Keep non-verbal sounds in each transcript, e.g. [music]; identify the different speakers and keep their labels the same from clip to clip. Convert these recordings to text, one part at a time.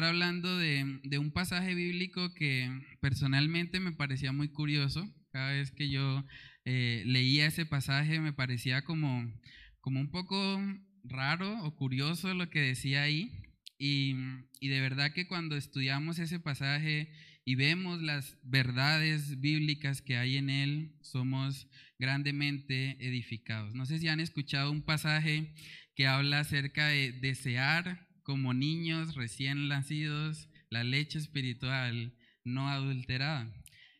Speaker 1: estar hablando de, de, un pasaje bíblico que personalmente me parecía muy curioso. Cada vez que yo eh, leía ese pasaje me parecía como, como un poco raro o curioso lo que decía ahí. Y, y de verdad que cuando estudiamos ese pasaje y vemos las verdades bíblicas que hay en él, somos grandemente edificados. No sé si han escuchado un pasaje que habla acerca de desear como niños recién nacidos la leche espiritual no adulterada.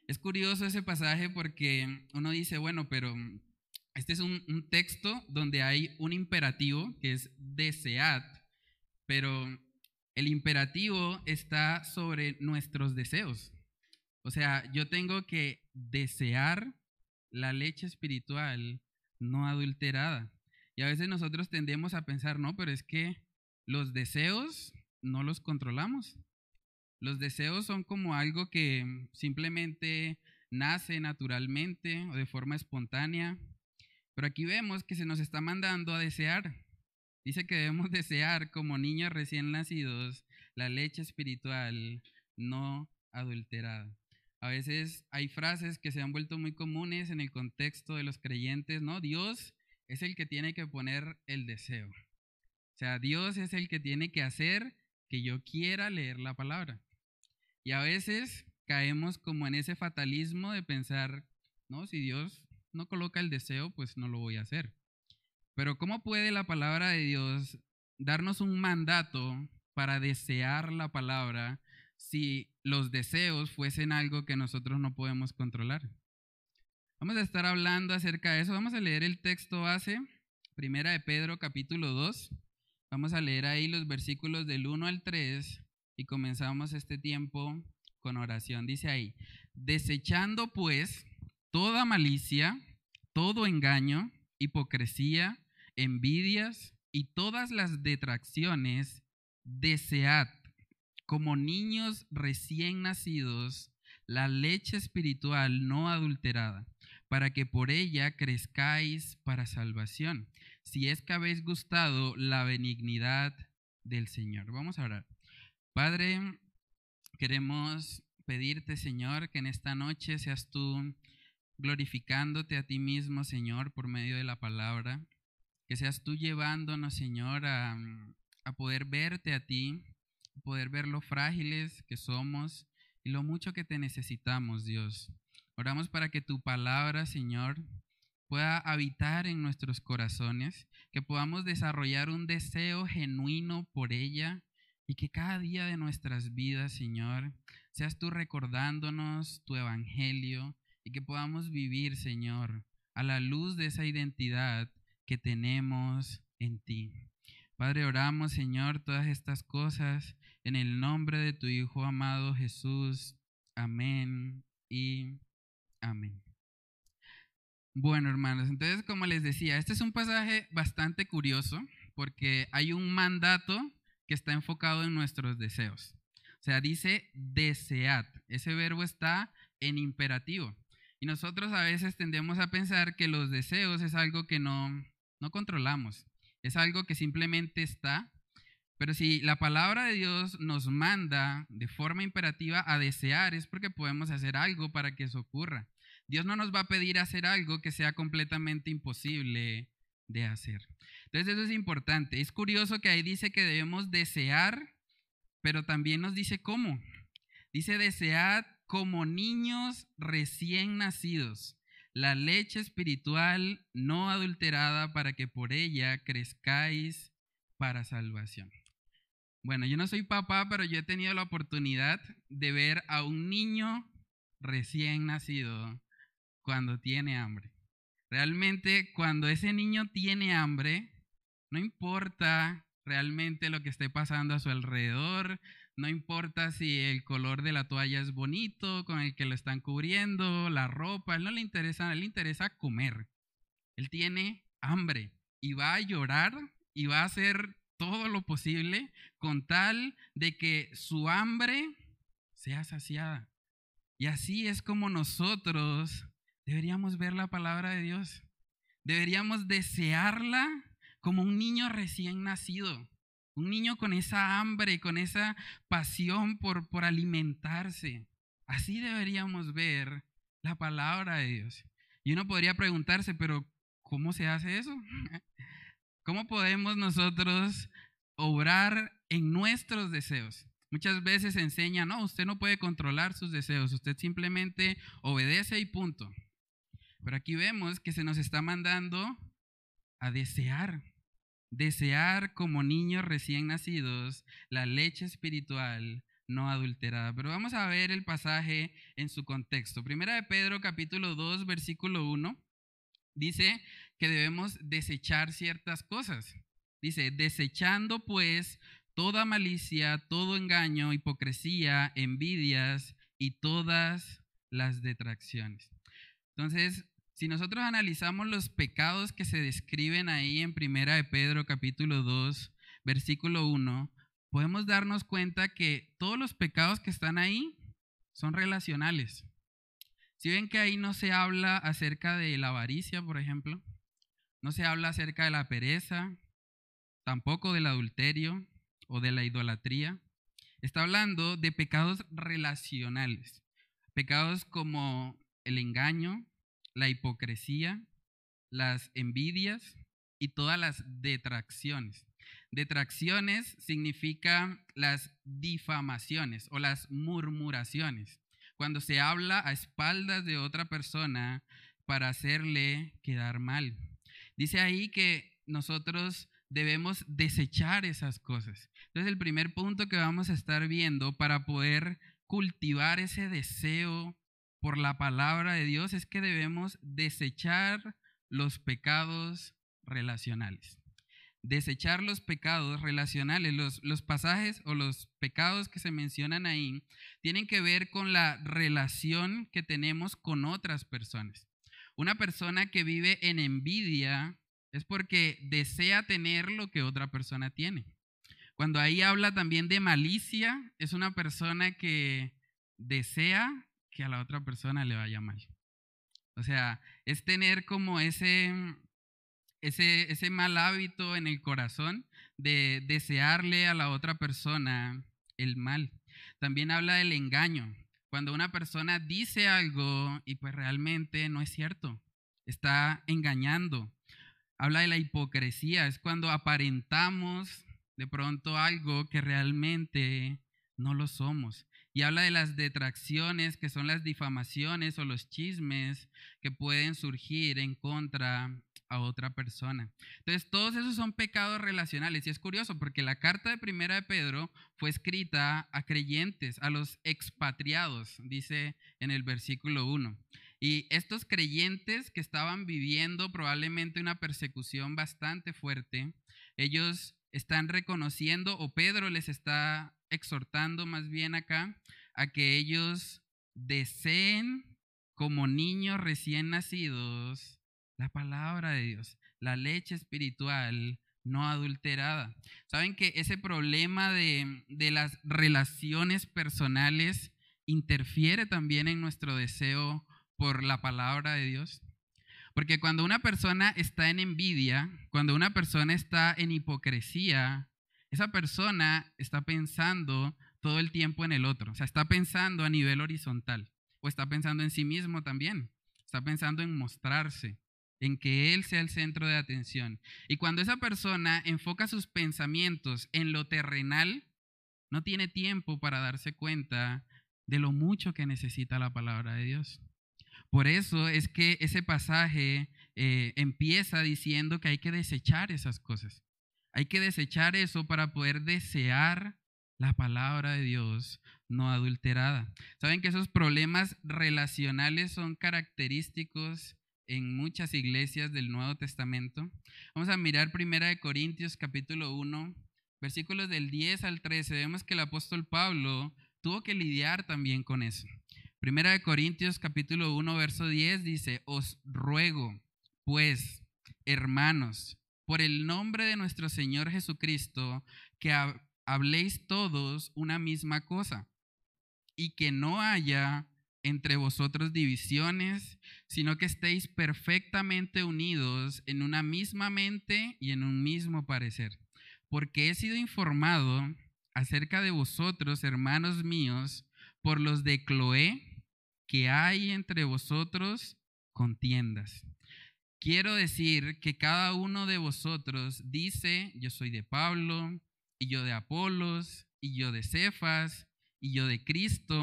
Speaker 1: Es curioso ese pasaje porque uno dice, bueno, pero este es un, un texto donde hay un imperativo que es desead, pero el imperativo está sobre nuestros deseos. O sea, yo tengo que desear la leche espiritual no adulterada. Y a veces nosotros tendemos a pensar, no, pero es que los deseos no los controlamos. Los deseos son como algo que simplemente nace naturalmente o de forma espontánea. Pero aquí vemos que se nos está mandando a desear. Dice que debemos [laughs] desear como niños recién nacidos la leche espiritual no adulterada. A veces hay frases que se han vuelto muy comunes en el contexto de los creyentes, ¿no? Dios es el que tiene que poner el deseo. Sea, Dios es el que tiene que hacer que yo quiera leer la palabra. Y a veces caemos como en ese fatalismo de pensar, no, si Dios no coloca el deseo, pues no lo voy a hacer. Pero ¿cómo puede la palabra de Dios darnos un mandato para desear la palabra si los deseos fuesen algo que nosotros no podemos controlar? Vamos a estar hablando acerca de eso. Vamos a leer el texto base, primera de Pedro capítulo 2. Vamos a leer ahí los versículos del 1 al 3 y comenzamos este tiempo con oración. Dice ahí, desechando pues toda malicia, todo engaño, hipocresía, envidias y todas las detracciones, desead como niños recién nacidos la leche espiritual no adulterada, para que por ella crezcáis para salvación, si es que habéis gustado la benignidad del Señor. Vamos a orar. Padre, queremos pedirte, Señor, que en esta noche seas tú glorificándote a ti mismo, Señor, por medio de la palabra. Que seas tú llevándonos, Señor, a, a poder verte a ti, poder ver lo frágiles que somos y lo mucho que te necesitamos, Dios. Oramos para que tu palabra, Señor, pueda habitar en nuestros corazones, que podamos desarrollar un deseo genuino por ella y que cada día de nuestras vidas, Señor, seas tú recordándonos tu evangelio y que podamos vivir, Señor, a la luz de esa identidad que tenemos en ti. Padre, oramos, Señor, todas estas cosas en el nombre de tu Hijo amado Jesús. Amén y amén. Bueno, hermanos, entonces, como les decía, este es un pasaje bastante curioso porque hay un mandato que está enfocado en nuestros deseos. O sea, dice desead. Ese verbo está en imperativo. Y nosotros a veces tendemos a pensar que los deseos es algo que no, no controlamos, es algo que simplemente está. Pero si la palabra de Dios nos manda de forma imperativa a desear, es porque podemos hacer algo para que eso ocurra. Dios no nos va a pedir hacer algo que sea completamente imposible de hacer. Entonces eso es importante. Es curioso que ahí dice que debemos desear, pero también nos dice cómo. Dice desear como niños recién nacidos, la leche espiritual no adulterada para que por ella crezcáis para salvación. Bueno, yo no soy papá, pero yo he tenido la oportunidad de ver a un niño recién nacido cuando tiene hambre. Realmente cuando ese niño tiene hambre, no importa realmente lo que esté pasando a su alrededor, no importa si el color de la toalla es bonito, con el que lo están cubriendo, la ropa, él no le interesa, él le interesa comer. Él tiene hambre y va a llorar y va a hacer todo lo posible con tal de que su hambre sea saciada. Y así es como nosotros deberíamos ver la palabra de Dios. Deberíamos desearla como un niño recién nacido Un niño con esa hambre, con esa pasión por, por alimentarse. Así deberíamos ver la palabra de Dios. Y uno podría preguntarse, pero ¿cómo se hace eso? [laughs] ¿Cómo podemos nosotros obrar en nuestros deseos? Muchas veces se enseña, no, usted no puede controlar sus deseos, usted simplemente obedece y punto. Pero aquí vemos que se nos está mandando a desear, desear como niños recién nacidos la leche espiritual no adulterada. Pero vamos a ver el pasaje en su contexto. Primera de Pedro capítulo 2 versículo 1 dice que debemos desechar ciertas cosas. Dice, desechando pues toda malicia, todo engaño, hipocresía, envidias y todas las detracciones. Entonces, si nosotros analizamos los pecados que se describen ahí en Primera de Pedro capítulo 2, versículo 1, podemos darnos cuenta que todos los pecados que están ahí son relacionales. Si ven que ahí no se habla acerca de la avaricia, por ejemplo, no se habla acerca de la pereza, tampoco del adulterio o de la idolatría. Está hablando de pecados relacionales, pecados como el engaño, la hipocresía, las envidias y todas las detracciones. Detracciones significa las difamaciones o las murmuraciones. Cuando se habla a espaldas de otra persona para hacerle quedar mal. Dice ahí que nosotros debemos desechar esas cosas. Entonces el primer punto que vamos a estar viendo para poder cultivar ese deseo por la palabra de Dios es que debemos desechar los pecados relacionales desechar los pecados relacionales. Los, los, pasajes o los pecados que se mencionan ahí tienen que ver con la relación que tenemos con otras personas. Una persona que vive en envidia es porque desea tener lo que otra persona tiene. Cuando ahí habla también de malicia, es una persona que desea que a la otra persona le vaya mal. O sea, es tener como ese, ese, ese mal hábito en el corazón de desearle a la otra persona el mal. También habla del engaño. Cuando una persona dice algo y pues realmente no es cierto, está engañando. Habla de la hipocresía, es cuando aparentamos de pronto algo que realmente no lo somos. Y habla de las detracciones, que son las difamaciones o los chismes que pueden surgir en contra a otra persona. Entonces, todos esos son pecados relacionales. Y es curioso porque la carta de primera de Pedro fue escrita a creyentes, a los expatriados, dice en el versículo 1. Y estos creyentes que estaban viviendo probablemente una persecución bastante fuerte, ellos están reconociendo, o Pedro les está exhortando más bien acá, a que ellos deseen como niños recién nacidos la palabra de Dios, la leche espiritual no adulterada. ¿Saben que ese problema de, de las relaciones personales interfiere también en nuestro deseo por la palabra de Dios? Porque cuando una persona está en envidia, cuando una persona está en hipocresía, esa persona está pensando todo el tiempo en el otro, o sea, está pensando a nivel horizontal, o está pensando en sí mismo también, está pensando en mostrarse, en que Él sea el centro de atención. Y cuando esa persona enfoca sus pensamientos en lo terrenal, no tiene tiempo para darse cuenta de lo mucho que necesita la palabra de Dios. Por eso es que ese pasaje eh, empieza diciendo que hay que desechar esas cosas. Hay que desechar eso para poder desear la palabra de Dios no adulterada. Saben que esos problemas relacionales son característicos en muchas iglesias del Nuevo Testamento. Vamos a mirar primera de Corintios capítulo 1, versículos del 10 al 13. Vemos que el apóstol Pablo tuvo que lidiar también con eso. Primera de Corintios capítulo 1, verso 10 dice, os ruego, pues, hermanos, por el nombre de nuestro Señor Jesucristo, que habléis todos una misma cosa y que no haya entre vosotros divisiones, sino que estéis perfectamente unidos en una misma mente y en un mismo parecer. porque he sido informado acerca de vosotros, hermanos míos, por los de Cloé, que hay entre vosotros contiendas. Quiero decir que cada uno de vosotros dice, yo soy de Pablo, y yo de Apolos, y yo de Cefas, y yo de Cristo.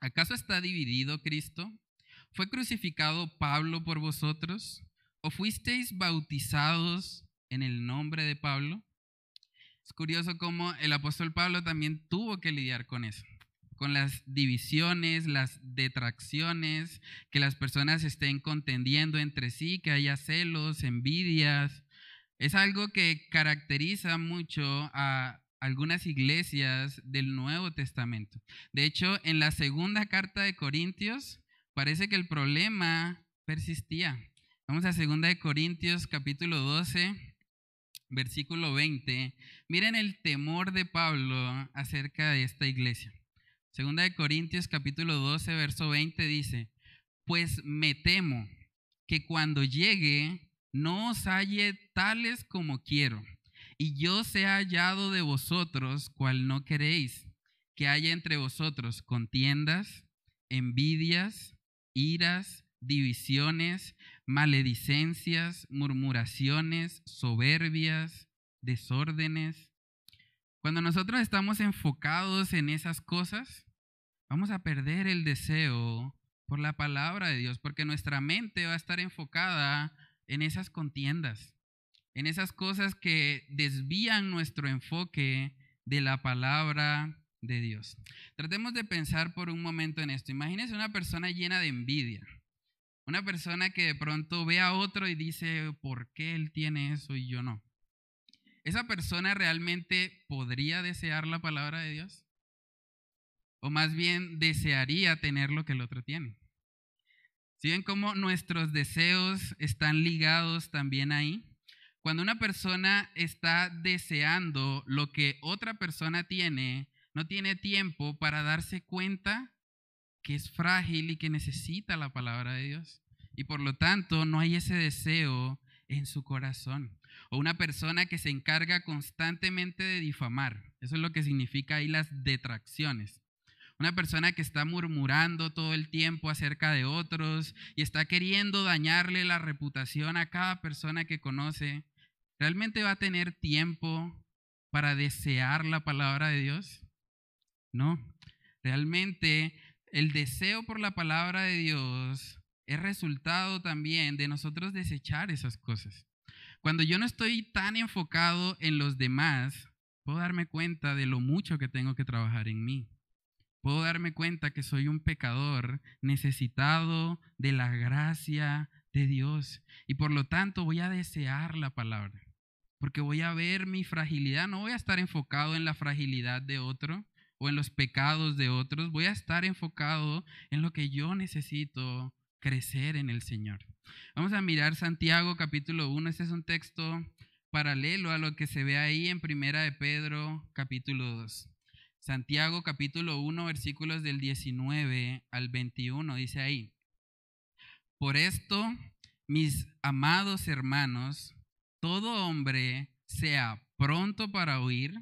Speaker 1: ¿Acaso está dividido Cristo? ¿Fue crucificado Pablo por vosotros? ¿O fuisteis bautizados en el nombre de Pablo? Es curioso cómo el apóstol Pablo también tuvo que lidiar con eso, con las divisiones, las detracciones, que las personas estén contendiendo entre sí, que haya celos, envidias. Es algo que caracteriza mucho a algunas iglesias del Nuevo Testamento. De hecho, en la segunda carta de Corintios parece que el problema persistía. Vamos a segunda de Corintios capítulo 12, versículo 20, miren el temor de Pablo acerca de esta iglesia. Segunda de Corintios capítulo 12, verso 20 dice, pues me temo que cuando llegue no os halle tales como quiero, y yo sea hallado de vosotros cual no queréis, que haya entre vosotros contiendas, envidias, iras, divisiones, maledicencias, murmuraciones, soberbias, desórdenes. Cuando nosotros estamos enfocados en esas cosas, vamos a perder el deseo por la palabra de Dios, porque nuestra mente va a estar enfocada en esas contiendas, en esas cosas que desvían nuestro enfoque de la palabra de Dios. Tratemos de pensar por un momento en esto. Imagínense una persona llena de envidia. Una persona que de pronto ve a otro y dice, ¿por qué él tiene eso y yo no? ¿Esa persona realmente podría desear la palabra de Dios? ¿O más bien desearía tener lo que el otro tiene? ¿Sí ven cómo nuestros deseos están ligados también ahí? Cuando una persona está deseando lo que otra persona tiene, no tiene tiempo para darse cuenta que es frágil y que necesita la palabra de Dios. Y por lo tanto no hay ese deseo en su corazón. O una persona que se encarga constantemente de difamar. Eso es lo que significa ahí las detracciones. Una persona que está murmurando todo el tiempo acerca de otros y está queriendo dañarle la reputación a cada persona que conoce. ¿Realmente va a tener tiempo para desear la palabra de Dios? No. Realmente el deseo por la palabra de Dios es resultado también de nosotros desechar esas cosas. Cuando yo no estoy tan enfocado en los demás, puedo darme cuenta de lo mucho que tengo que trabajar en mí. Puedo darme cuenta que soy un pecador necesitado de la gracia de Dios y por lo tanto voy a desear la palabra, porque voy a ver mi fragilidad, no voy a estar enfocado en la fragilidad de otro, o en los pecados de otros, voy a estar enfocado en lo que yo necesito crecer en el Señor. Vamos a mirar Santiago capítulo 1, este es un texto paralelo a lo que se ve ahí en Primera de Pedro capítulo 2. Santiago capítulo 1 versículos del 19 al 21 dice ahí, por esto, mis amados hermanos, todo hombre sea pronto para oír,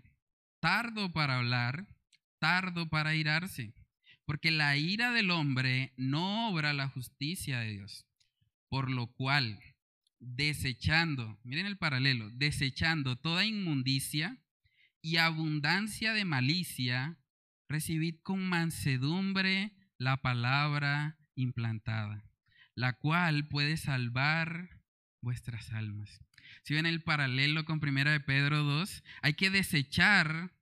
Speaker 1: tardo para hablar, tardo para irarse, porque la ira del hombre no obra la justicia de Dios. Por lo cual, desechando, miren el paralelo, desechando toda inmundicia y abundancia de malicia, recibid con mansedumbre la palabra implantada, la cual puede salvar vuestras almas. Si ven el paralelo con Primera de Pedro 2, hay que desechar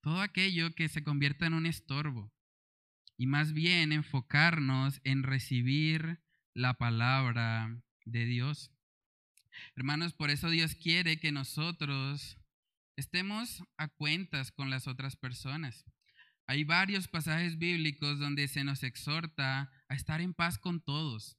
Speaker 1: todo aquello que se convierta en un estorbo y más bien enfocarnos en recibir la palabra de Dios. Hermanos, por eso Dios quiere que nosotros estemos a cuentas con las otras personas. Hay varios pasajes bíblicos donde se nos exhorta a estar en paz con todos.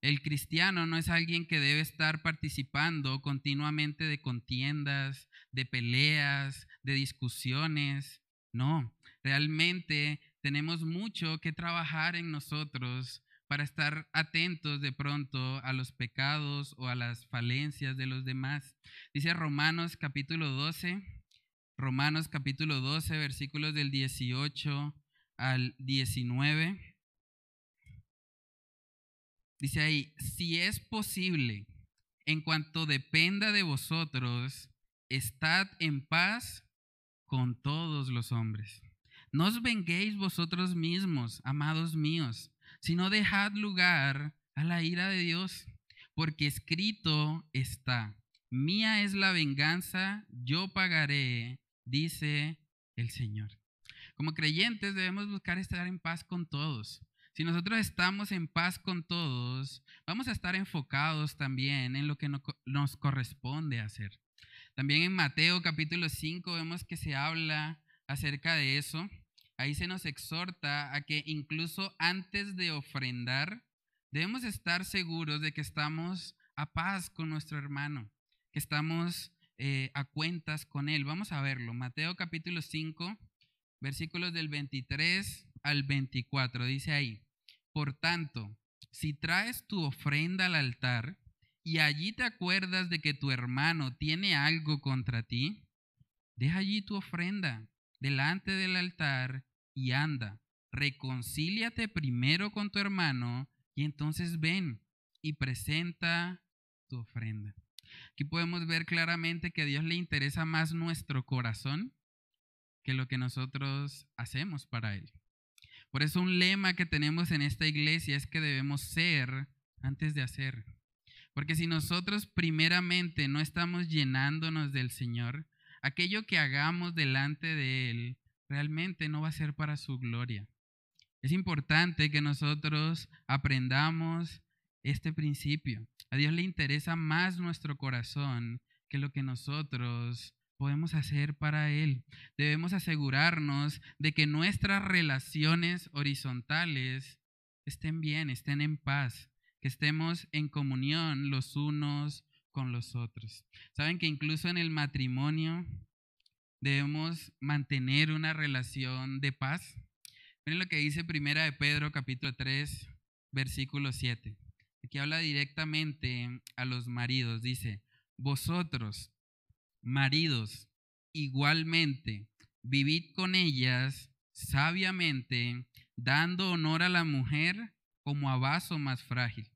Speaker 1: El cristiano no es alguien que debe estar participando continuamente de contiendas, de peleas, de discusiones. No, realmente tenemos mucho que trabajar en nosotros para estar atentos de pronto a los pecados o a las falencias de los demás. Dice Romanos capítulo 12, Romanos capítulo 12, versículos del 18 al 19. Dice ahí, si es posible, en cuanto dependa de vosotros, estad en paz con todos los hombres. No os venguéis vosotros mismos, amados míos sino dejad lugar a la ira de Dios, porque escrito está, mía es la venganza, yo pagaré, dice el Señor. Como creyentes debemos buscar estar en paz con todos. Si nosotros estamos en paz con todos, vamos a estar enfocados también en lo que nos corresponde hacer. También en Mateo capítulo 5 vemos que se habla acerca de eso ahí se nos exhorta a que incluso antes de ofrendar, debemos estar seguros de que estamos a paz con nuestro hermano, que estamos eh, a cuentas con él. Vamos a verlo. Mateo capítulo 5, versículos del 23 al 24. Dice ahí, por tanto, si traes tu ofrenda al altar y allí te acuerdas de que tu hermano tiene algo contra ti, deja allí tu ofrenda delante del altar y anda, reconcíliate primero con tu hermano y entonces ven y presenta tu ofrenda. Aquí podemos ver claramente que a Dios le interesa más nuestro corazón que lo que nosotros hacemos para Él. Por eso un lema que tenemos en esta iglesia es que debemos ser antes de hacer. Porque si nosotros primeramente no estamos llenándonos del Señor, aquello que hagamos delante de Él realmente no va a ser para su gloria. Es importante que nosotros aprendamos este principio. A Dios le interesa más nuestro corazón que lo que nosotros podemos hacer para Él. Debemos asegurarnos de que nuestras relaciones horizontales estén bien, estén en paz, que estemos en comunión los unos con los otros. Saben que incluso en el matrimonio debemos mantener una relación de paz. Miren lo que dice Primera de Pedro capítulo 3, versículo 7. Aquí habla directamente a los maridos. Dice, vosotros, maridos, igualmente, vivid con ellas sabiamente, dando honor a la mujer como a vaso más frágil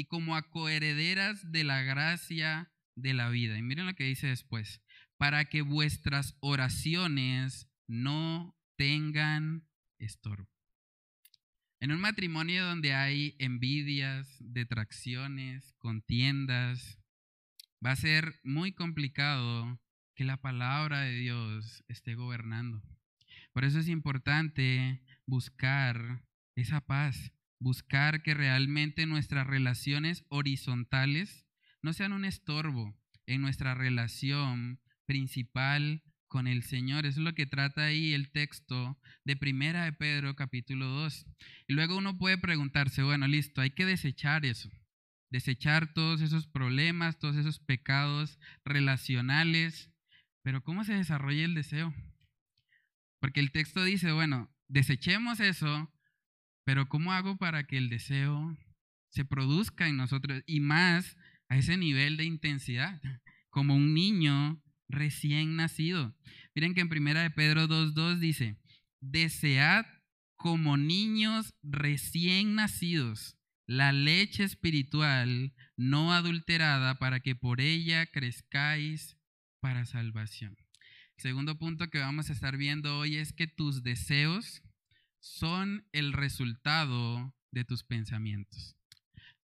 Speaker 1: y como a coherederas de la gracia de la vida. Y miren lo que dice después para que vuestras oraciones no tengan estorbo. En un matrimonio donde hay envidias, detracciones, contiendas, va a ser muy complicado que la palabra de Dios esté gobernando. Por eso es importante buscar esa paz, buscar que realmente nuestras relaciones horizontales no sean un estorbo en nuestra relación principal con el Señor. Eso es lo que trata ahí el texto de Primera de Pedro capítulo 2. Y luego uno puede preguntarse, bueno, listo, hay que desechar eso. Desechar todos esos problemas, todos esos pecados relacionales. Pero ¿cómo se desarrolla el deseo? Porque el texto dice, bueno, desechemos eso, pero ¿cómo hago para que el deseo se produzca en nosotros y más a ese nivel de intensidad? Como un niño recién nacido. Miren que en primera de Pedro 2.2 dice, desead como niños recién nacidos la leche espiritual no adulterada para que por ella crezcáis para salvación. El segundo punto que vamos a estar viendo hoy es que tus deseos son el resultado de tus pensamientos.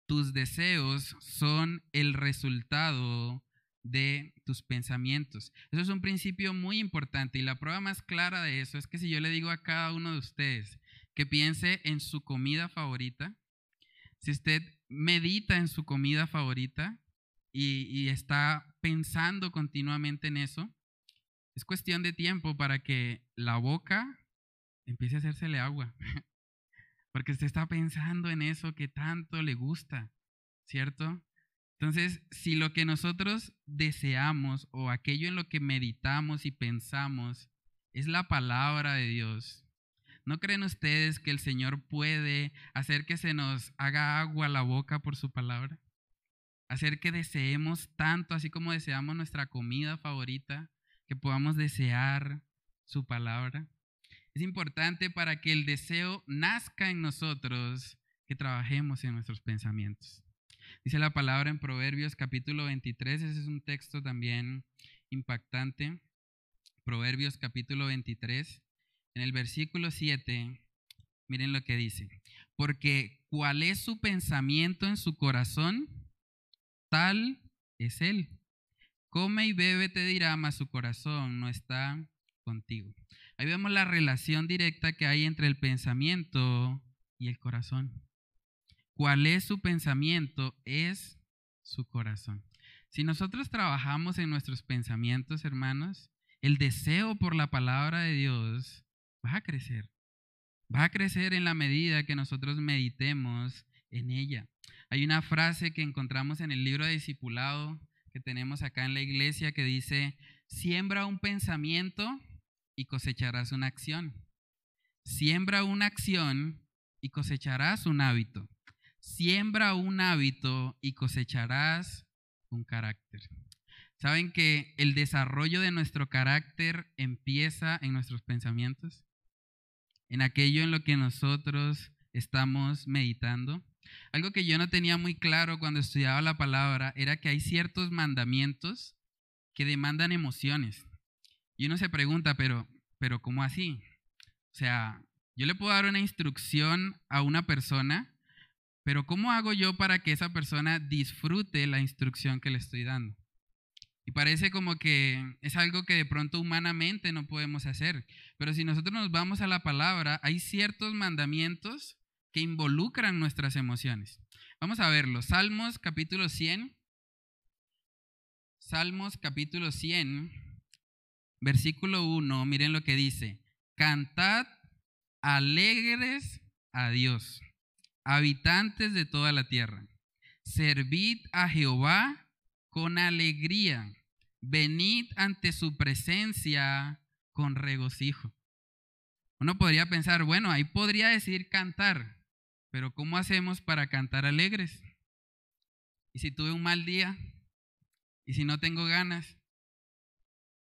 Speaker 1: Tus deseos son el resultado de tus pensamientos. Eso es un principio muy importante y la prueba más clara de eso es que si yo le digo a cada uno de ustedes que piense en su comida favorita, si usted medita en su comida favorita y, está pensando continuamente en eso, es cuestión de tiempo para que la boca empiece a hacérsele agua, [laughs] porque usted está pensando en eso que tanto le gusta, ¿cierto? Entonces, si lo que nosotros deseamos o aquello en lo que meditamos y pensamos es la palabra de Dios, ¿No creen ustedes que el Señor puede hacer que se nos haga agua la boca por su palabra? Hacer que deseemos tanto, así como deseamos nuestra comida favorita, que podamos desear su palabra. Es importante para que el deseo nazca en nosotros, que trabajemos en nuestros pensamientos. Dice la palabra en Proverbios capítulo 23, ese es un texto también impactante. Proverbios capítulo 23, en el versículo 7, miren lo que dice. Porque cuál es su pensamiento en su corazón, tal es él. Come y bebe, te dirá, mas su corazón no está contigo. Ahí vemos la relación directa que hay entre el pensamiento y el corazón. ¿Cuál es su pensamiento? Es su corazón. Si nosotros trabajamos en nuestros pensamientos, hermanos, el deseo por la palabra de Dios va a crecer. Va a crecer en la medida que nosotros meditemos en ella. Hay una frase que encontramos en el libro de discipulado que tenemos acá en la iglesia que dice, siembra un pensamiento y cosecharás una acción. Siembra una acción y cosecharás un hábito. Siembra un hábito y cosecharás un carácter. ¿Saben que el desarrollo de nuestro carácter empieza en nuestros pensamientos? En aquello en lo que nosotros estamos meditando. Algo que yo no tenía muy claro cuando estudiaba la palabra era que hay ciertos mandamientos que demandan emociones. Y uno se pregunta, pero, pero ¿cómo así? O sea, yo le puedo dar una instrucción a una persona pero ¿cómo hago yo para que esa persona disfrute la instrucción que le estoy dando? Y parece como que es algo que de pronto humanamente no podemos hacer. Pero si nosotros nos vamos a la palabra, hay ciertos mandamientos que involucran nuestras emociones. Vamos a verlo. Salmos capítulo 100. Salmos capítulo 100, versículo 1. Miren lo que dice. Cantad alegres a Dios habitantes de toda la tierra, servid a Jehová con alegría, venid ante su presencia con regocijo. Uno podría pensar, bueno, ahí podría decir cantar, pero ¿cómo hacemos para cantar alegres? ¿Y si tuve un mal día? ¿Y si no tengo ganas?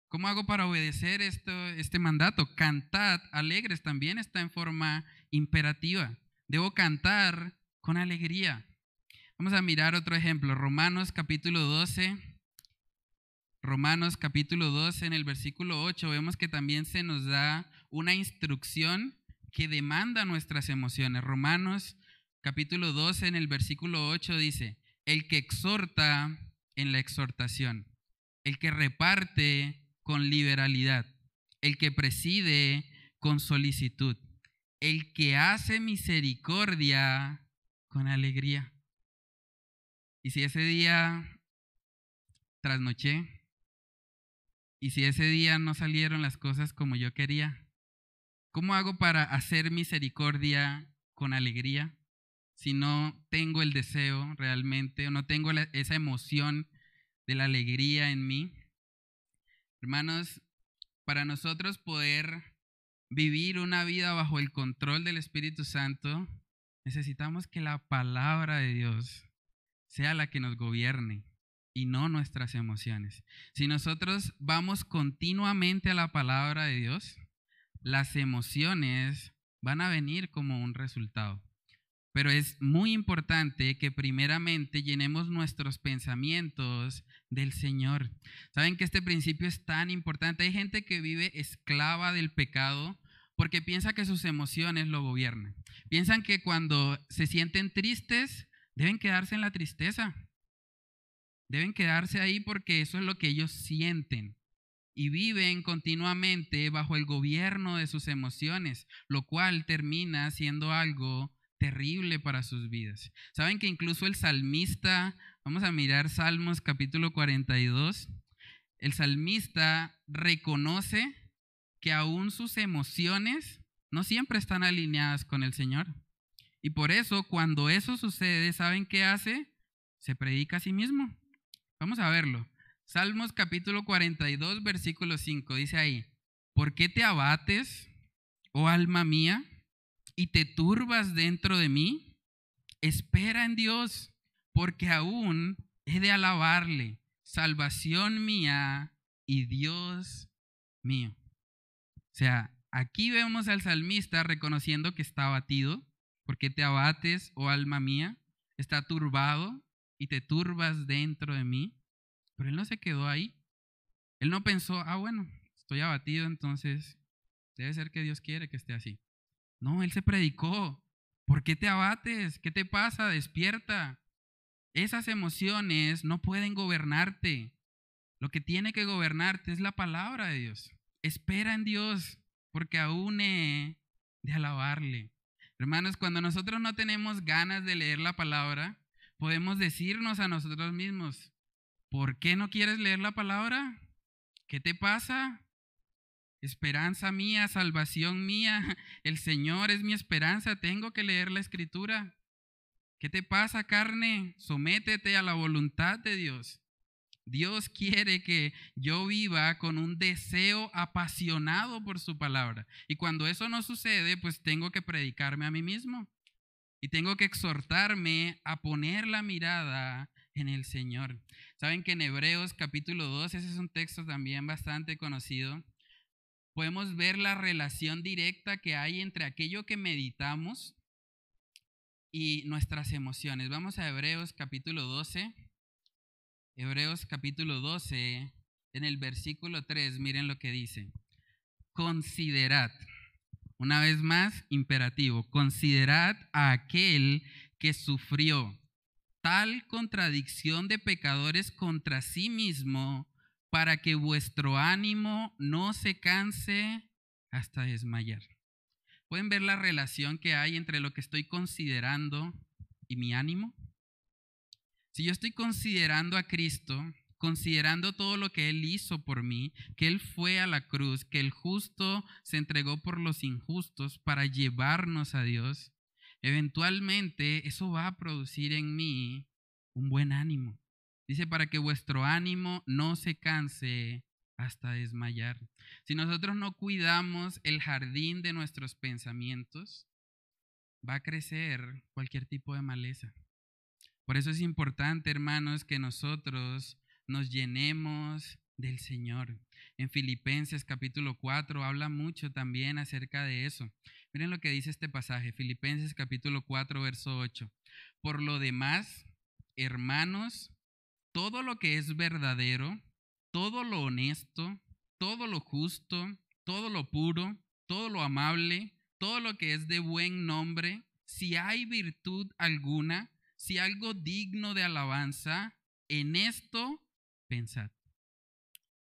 Speaker 1: ¿Cómo hago para obedecer esto, este mandato? Cantad alegres también está en forma imperativa. Debo cantar con alegría. Vamos a mirar otro ejemplo. Romanos capítulo 12. Romanos capítulo 12 en el versículo 8 vemos que también se nos da una instrucción que demanda nuestras emociones. Romanos capítulo 12 en el versículo 8 dice, el que exhorta en la exhortación, el que reparte con liberalidad, el que preside con solicitud el que hace misericordia con alegría. Y si ese día trasnoché, y si ese día no salieron las cosas como yo quería, ¿cómo hago para hacer misericordia con alegría si no tengo el deseo realmente o no tengo esa emoción de la alegría en mí? Hermanos, para nosotros poder vivir una vida bajo el control del Espíritu Santo, necesitamos que la palabra de Dios sea la que nos gobierne y no nuestras emociones. Si nosotros vamos continuamente a la palabra de Dios, las emociones van a venir como un resultado. Pero es muy importante que primeramente llenemos nuestros pensamientos del Señor. Saben que este principio es tan importante. Hay gente que vive esclava del pecado porque piensa que sus emociones lo gobiernan. Piensan que cuando se sienten tristes, deben quedarse en la tristeza. Deben quedarse ahí porque eso es lo que ellos sienten. Y viven continuamente bajo el gobierno de sus emociones, lo cual termina siendo algo terrible para sus vidas. Saben que incluso el salmista, vamos a mirar Salmos capítulo 42, el salmista reconoce que aún sus emociones no siempre están alineadas con el Señor. Y por eso, cuando eso sucede, ¿saben qué hace? Se predica a sí mismo. Vamos a verlo. Salmos capítulo 42, versículo 5, dice ahí, ¿por qué te abates, oh alma mía, y te turbas dentro de mí? Espera en Dios, porque aún he de alabarle, salvación mía y Dios mío. O sea, aquí vemos al salmista reconociendo que está abatido. ¿Por qué te abates, oh alma mía? Está turbado y te turbas dentro de mí. Pero él no se quedó ahí. Él no pensó, ah, bueno, estoy abatido, entonces debe ser que Dios quiere que esté así. No, él se predicó. ¿Por qué te abates? ¿Qué te pasa? Despierta. Esas emociones no pueden gobernarte. Lo que tiene que gobernarte es la palabra de Dios. Espera en Dios, porque aún he de alabarle. Hermanos, cuando nosotros no tenemos ganas de leer la palabra, podemos decirnos a nosotros mismos, ¿por qué no quieres leer la palabra? ¿Qué te pasa? Esperanza mía, salvación mía, [laughs] el Señor es mi esperanza, tengo que leer la escritura. ¿Qué te pasa, carne? Sométete a la voluntad de Dios. Dios quiere que yo viva con un deseo apasionado por su palabra. Y cuando eso no sucede, pues tengo que predicarme a mí mismo. Y tengo que exhortarme a poner la mirada en el Señor. Saben que en Hebreos capítulo 2, ese es un texto también bastante conocido, podemos ver la relación directa que hay entre aquello que meditamos y nuestras emociones. Vamos a Hebreos capítulo 12. Hebreos capítulo 12, en el versículo 3, miren lo que dice. Considerad, una vez más, imperativo, considerad a aquel que sufrió tal contradicción de pecadores contra sí mismo para que vuestro ánimo no se canse hasta desmayar. ¿Pueden ver la relación que hay entre lo que estoy considerando y mi ánimo? Si yo estoy considerando a Cristo, considerando todo lo que Él hizo por mí, que Él fue a la cruz, que el justo se entregó por los injustos para llevarnos a Dios, eventualmente eso va a producir en mí un buen ánimo. Dice, para que vuestro ánimo no se canse hasta desmayar. Si nosotros no cuidamos el jardín de nuestros pensamientos, va a crecer cualquier tipo de maleza. Por eso es importante, hermanos, que nosotros nos llenemos del Señor. En Filipenses capítulo 4 habla mucho también acerca de eso. Miren lo que dice este pasaje, Filipenses capítulo 4, verso 8. Por lo demás, hermanos, todo lo que es verdadero, todo lo honesto, todo lo justo, todo lo puro, todo lo amable, todo lo que es de buen nombre, si hay virtud alguna, si algo digno de alabanza, en esto pensad.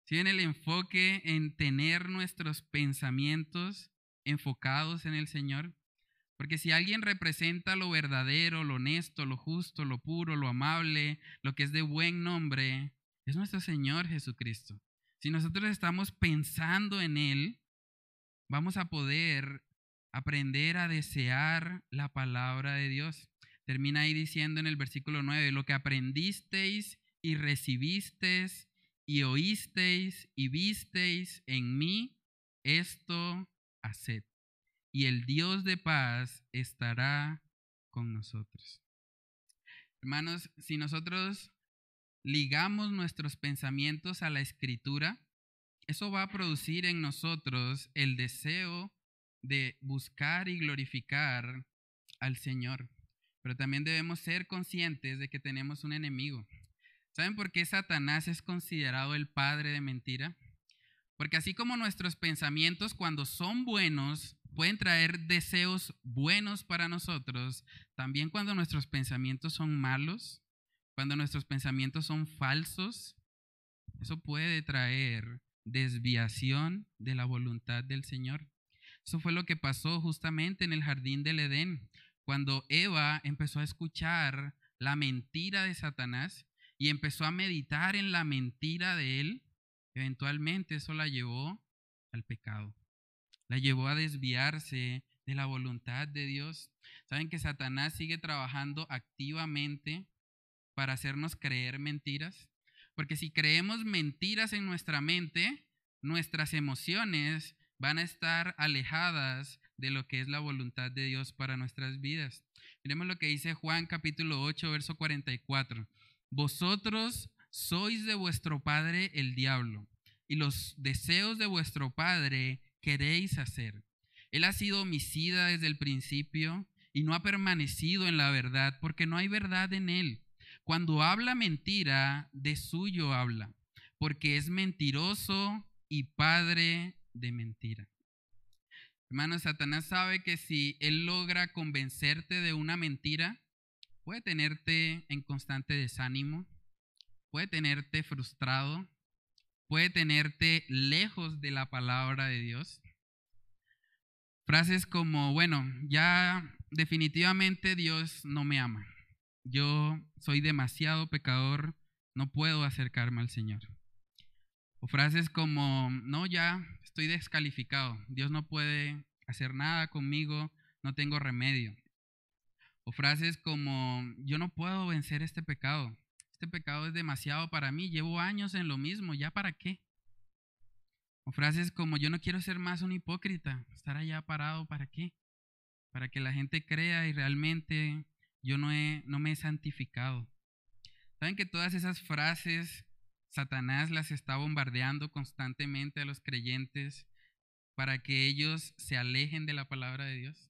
Speaker 1: Si en el enfoque en tener nuestros pensamientos enfocados en el Señor, porque si alguien representa lo verdadero, lo honesto, lo justo, lo puro, lo amable, lo que es de buen nombre, es nuestro Señor Jesucristo. Si nosotros estamos pensando en Él, vamos a poder aprender a desear la palabra de Dios. Termina ahí diciendo en el versículo 9, lo que aprendisteis y recibisteis y oísteis y visteis en mí, esto haced. Y el Dios de paz estará con nosotros. Hermanos, si nosotros ligamos nuestros pensamientos a la escritura, eso va a producir en nosotros el deseo de buscar y glorificar al Señor. Pero también debemos ser conscientes de que tenemos un enemigo. ¿Saben por qué Satanás es considerado el padre de mentira? Porque así como nuestros pensamientos cuando son buenos pueden traer deseos buenos para nosotros, también cuando nuestros pensamientos son malos, cuando nuestros pensamientos son falsos, eso puede traer desviación de la voluntad del Señor. Eso fue lo que pasó justamente en el jardín del Edén cuando Eva empezó a escuchar la mentira de Satanás y empezó a meditar en la mentira de él, eventualmente eso la llevó al pecado. La llevó a desviarse de la voluntad de Dios. Saben que Satanás sigue trabajando activamente para hacernos creer mentiras. Porque si creemos mentiras en nuestra mente, nuestras emociones van a estar alejadas de lo que es la voluntad de Dios para nuestras vidas. Miremos lo que dice Juan capítulo 8, verso 44. Vosotros sois de vuestro padre el diablo, y los deseos de vuestro padre queréis hacer. Él ha sido homicida desde el principio y no ha permanecido en la verdad, porque no hay verdad en él. Cuando habla mentira, de suyo habla, porque es mentiroso y padre de mentira. Hermano, Satanás sabe que si él logra convencerte de una mentira, puede tenerte en constante desánimo, puede tenerte frustrado, puede tenerte lejos de la palabra de Dios. Frases como, bueno, ya definitivamente Dios no me ama. Yo soy demasiado pecador, no puedo acercarme al Señor. O frases como, no, ya estoy descalificado, Dios no puede hacer nada conmigo, no tengo remedio. O frases como, yo no puedo vencer este pecado, este pecado es demasiado para mí, llevo años en lo mismo, ¿ya para qué? O frases como, yo no quiero ser más un hipócrita, estar allá parado, ¿para qué? Para que la gente crea y realmente yo no, he, no me he santificado. ¿Saben que todas esas frases Satanás las está bombardeando constantemente a los creyentes para que ellos se alejen de la palabra de Dios?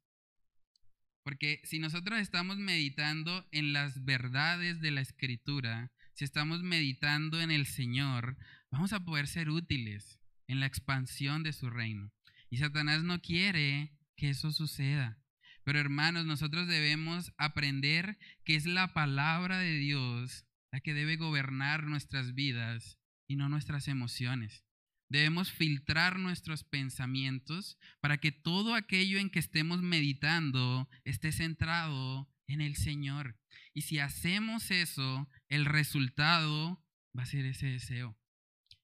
Speaker 1: Porque si nosotros estamos meditando en las verdades de la escritura, si estamos meditando en el Señor, vamos a poder ser útiles en la expansión de su reino. Y Satanás no quiere que eso suceda. Pero hermanos, nosotros debemos aprender que es la palabra de Dios la que debe gobernar nuestras vidas y no nuestras emociones. Debemos filtrar nuestros pensamientos para que todo aquello en que estemos meditando esté centrado en el Señor. Y si hacemos eso, el resultado va a ser ese deseo.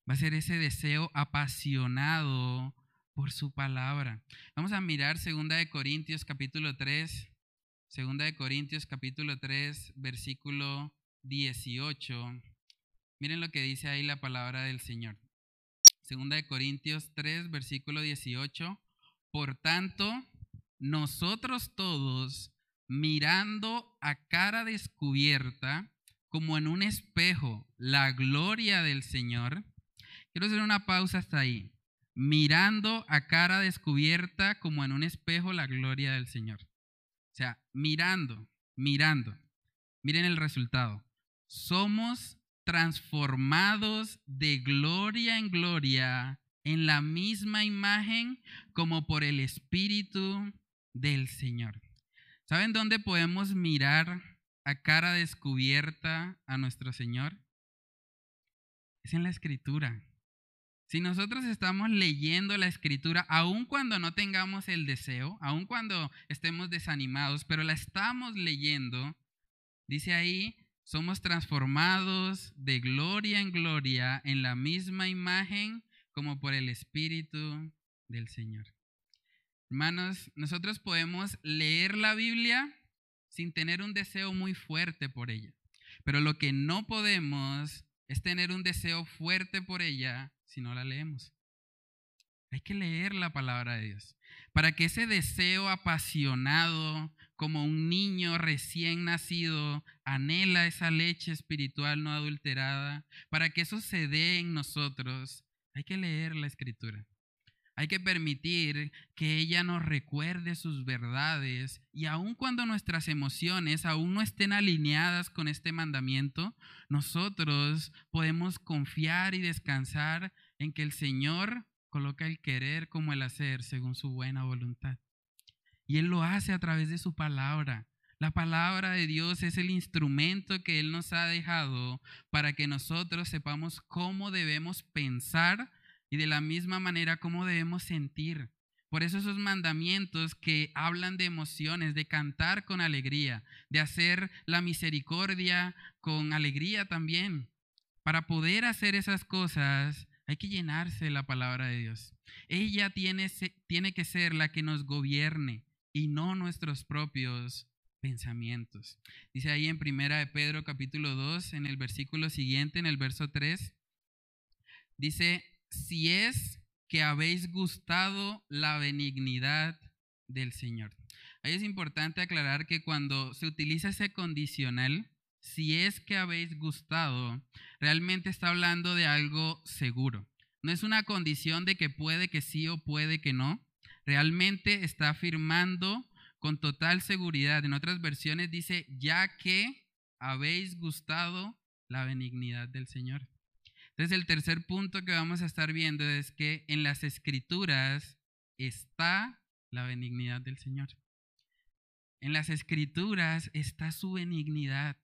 Speaker 1: Va a ser ese deseo apasionado por su palabra. Vamos a mirar 2 de Corintios capítulo 3, 2 de Corintios capítulo 3, versículo 18. Miren lo que dice ahí la palabra del Señor. 2 de Corintios 3, versículo 18. Por tanto, nosotros todos, mirando a cara descubierta, como en un espejo, la gloria del Señor. Quiero hacer una pausa hasta ahí mirando a cara descubierta como en un espejo la gloria del Señor. O sea, mirando, mirando. Miren el resultado. Somos transformados de gloria en gloria en la misma imagen como por el Espíritu del Señor. ¿Saben dónde podemos mirar a cara descubierta a nuestro Señor? Es en la Escritura. Si nosotros estamos leyendo la escritura, aun cuando no tengamos el deseo, aun cuando estemos desanimados, pero la estamos leyendo, dice ahí, somos transformados de gloria en gloria en la misma imagen como por el Espíritu del Señor. Hermanos, nosotros podemos leer la Biblia sin tener un deseo muy fuerte por ella, pero lo que no podemos es tener un deseo fuerte por ella si no la leemos. Hay que leer la palabra de Dios para que ese deseo apasionado, como un niño recién nacido, anhela esa leche espiritual no adulterada, para que eso se dé en nosotros, hay que leer la escritura. Hay que permitir que ella nos recuerde sus verdades y aun cuando nuestras emociones aún no estén alineadas con este mandamiento, nosotros podemos confiar y descansar en que el Señor coloca el querer como el hacer según su buena voluntad. Y Él lo hace a través de su palabra. La palabra de Dios es el instrumento que Él nos ha dejado para que nosotros sepamos cómo debemos pensar y de la misma manera cómo debemos sentir. Por eso esos mandamientos que hablan de emociones, de cantar con alegría, de hacer la misericordia con alegría también. Para poder hacer esas cosas hay que llenarse de la palabra de Dios. Ella tiene, tiene que ser la que nos gobierne y no nuestros propios pensamientos. Dice ahí en Primera de Pedro capítulo 2, en el versículo siguiente, en el verso 3, dice, si es que habéis gustado la benignidad del Señor. Ahí es importante aclarar que cuando se utiliza ese condicional, si es que habéis gustado, realmente está hablando de algo seguro. No es una condición de que puede que sí o puede que no. Realmente está afirmando con total seguridad. En otras versiones dice, ya que habéis gustado la benignidad del Señor. Entonces el tercer punto que vamos a estar viendo es que en las escrituras está la benignidad del Señor. En las escrituras está su benignidad.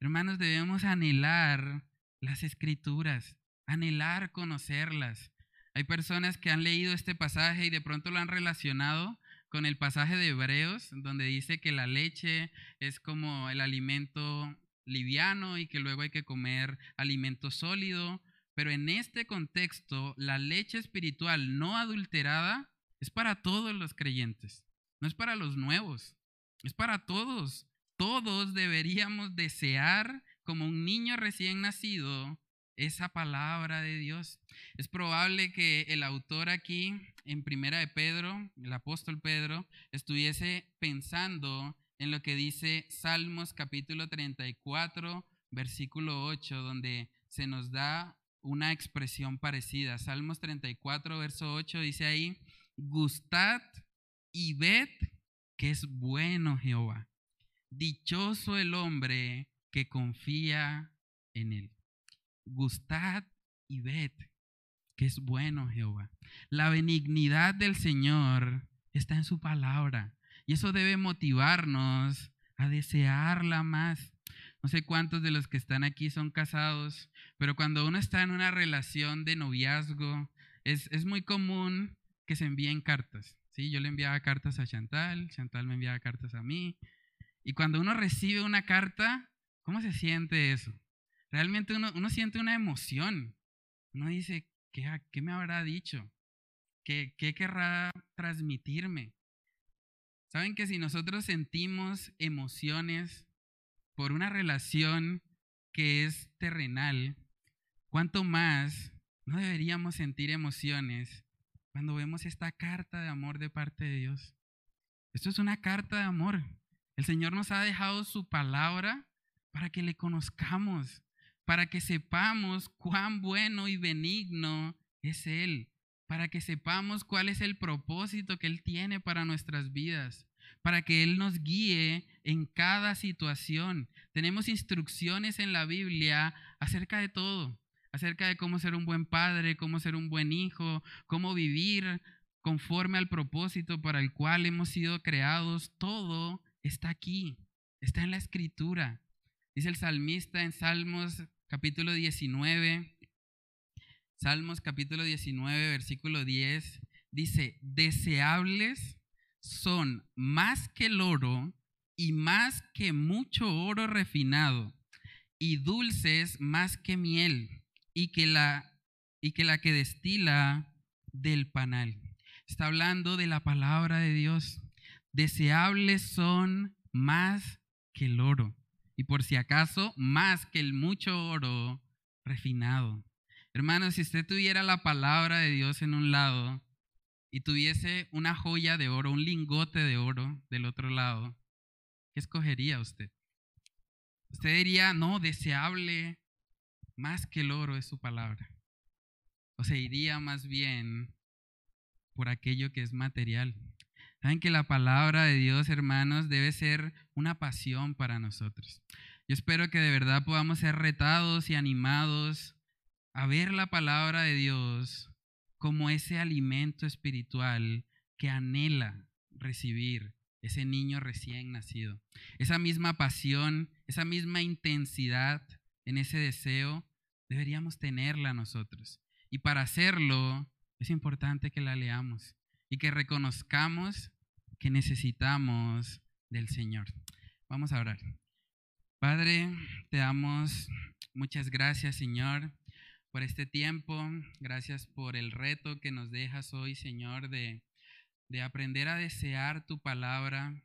Speaker 1: Hermanos, debemos anhelar las escrituras, anhelar conocerlas. Hay personas que han leído este pasaje y de pronto lo han relacionado con el pasaje de Hebreos, donde dice que la leche es como el alimento liviano y que luego hay que comer alimento sólido. Pero en este contexto, la leche espiritual no adulterada es para todos los creyentes, no es para los nuevos, es para todos. Todos deberíamos desear, como un niño recién nacido, esa palabra de Dios. Es probable que el autor aquí, en Primera de Pedro, el apóstol Pedro, estuviese pensando en lo que dice Salmos capítulo 34, versículo 8, donde se nos da una expresión parecida. Salmos 34, verso 8 dice ahí, gustad y ved que es bueno Jehová. Dichoso el hombre que confía en él. Gustad y ved que es bueno Jehová. La benignidad del Señor está en su palabra y eso debe motivarnos a desearla más. No sé cuántos de los que están aquí son casados, pero cuando uno está en una relación de noviazgo, es, es muy común que se envíen cartas. ¿sí? Yo le enviaba cartas a Chantal, Chantal me enviaba cartas a mí, y cuando uno recibe una carta, ¿cómo se siente eso? Realmente uno, siente una emoción. Uno dice, ¿qué, qué me habrá dicho? ¿Qué, ¿Qué querrá transmitirme? Saben que si nosotros sentimos emociones por una relación que es terrenal, ¿cuánto más no deberíamos sentir emociones cuando vemos esta carta de amor de parte de Dios? Esto es una carta de amor. El Señor nos ha dejado su palabra para que le conozcamos, para que sepamos cuán bueno y benigno es Él, para que sepamos cuál es el propósito que Él tiene para nuestras vidas, para que Él nos guíe en cada situación. Tenemos instrucciones en la Biblia acerca de todo, acerca de cómo ser un buen padre, cómo ser un buen hijo, cómo vivir conforme al propósito para el cual hemos sido creados. Todo está aquí, está en la escritura. Dice el salmista en Salmos capítulo 19, Salmos capítulo 19, versículo 10, dice, deseables son más que el oro y más que mucho oro refinado y dulces más que miel y que la, y que, la que destila del panal. Está hablando de la palabra de Dios deseables son más que el oro, y por si acaso, más que el mucho oro refinado. Hermano, si usted tuviera la palabra de Dios en un lado y tuviese una joya de oro, un lingote de oro del otro lado, ¿qué escogería usted? Usted diría, no, deseable más que el oro es su palabra. O se iría más bien por aquello que es material. Saben que la palabra de Dios, hermanos, debe ser una pasión para nosotros. Yo espero que de verdad podamos ser retados y animados a ver la palabra de Dios como ese alimento espiritual que anhela recibir ese niño recién nacido. Esa misma pasión, esa misma intensidad en ese deseo, deberíamos tenerla nosotros. Y para hacerlo, es importante que la leamos y que reconozcamos que necesitamos del Señor. Vamos a orar. Padre, te damos muchas gracias, Señor, por este tiempo. Gracias por el reto que nos dejas hoy, Señor, de, de aprender a desear tu palabra,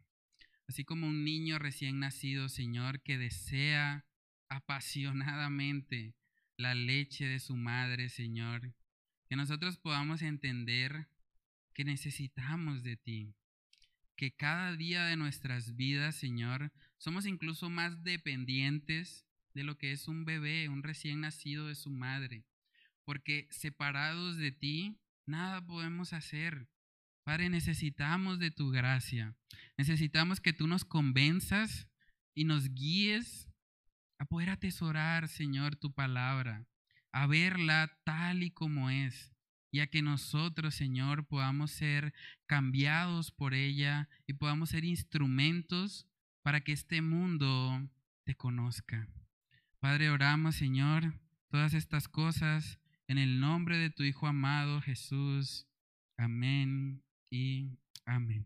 Speaker 1: así como un niño recién nacido, Señor, que desea apasionadamente la leche de su madre, Señor. que nosotros podamos entender que necesitamos de ti, que cada día de nuestras vidas, Señor, somos incluso más dependientes de lo que es un bebé, un recién nacido de su madre, porque separados de ti, nada podemos hacer. Padre, necesitamos de tu gracia. Necesitamos que tú nos convenzas y nos guíes a poder atesorar, Señor, tu palabra, a verla tal y como es, y a que nosotros, Señor, podamos ser cambiados por ella y podamos ser instrumentos para que este mundo te conozca. Padre, oramos, Señor, todas estas cosas en el nombre de tu Hijo amado Jesús. Amén y amén.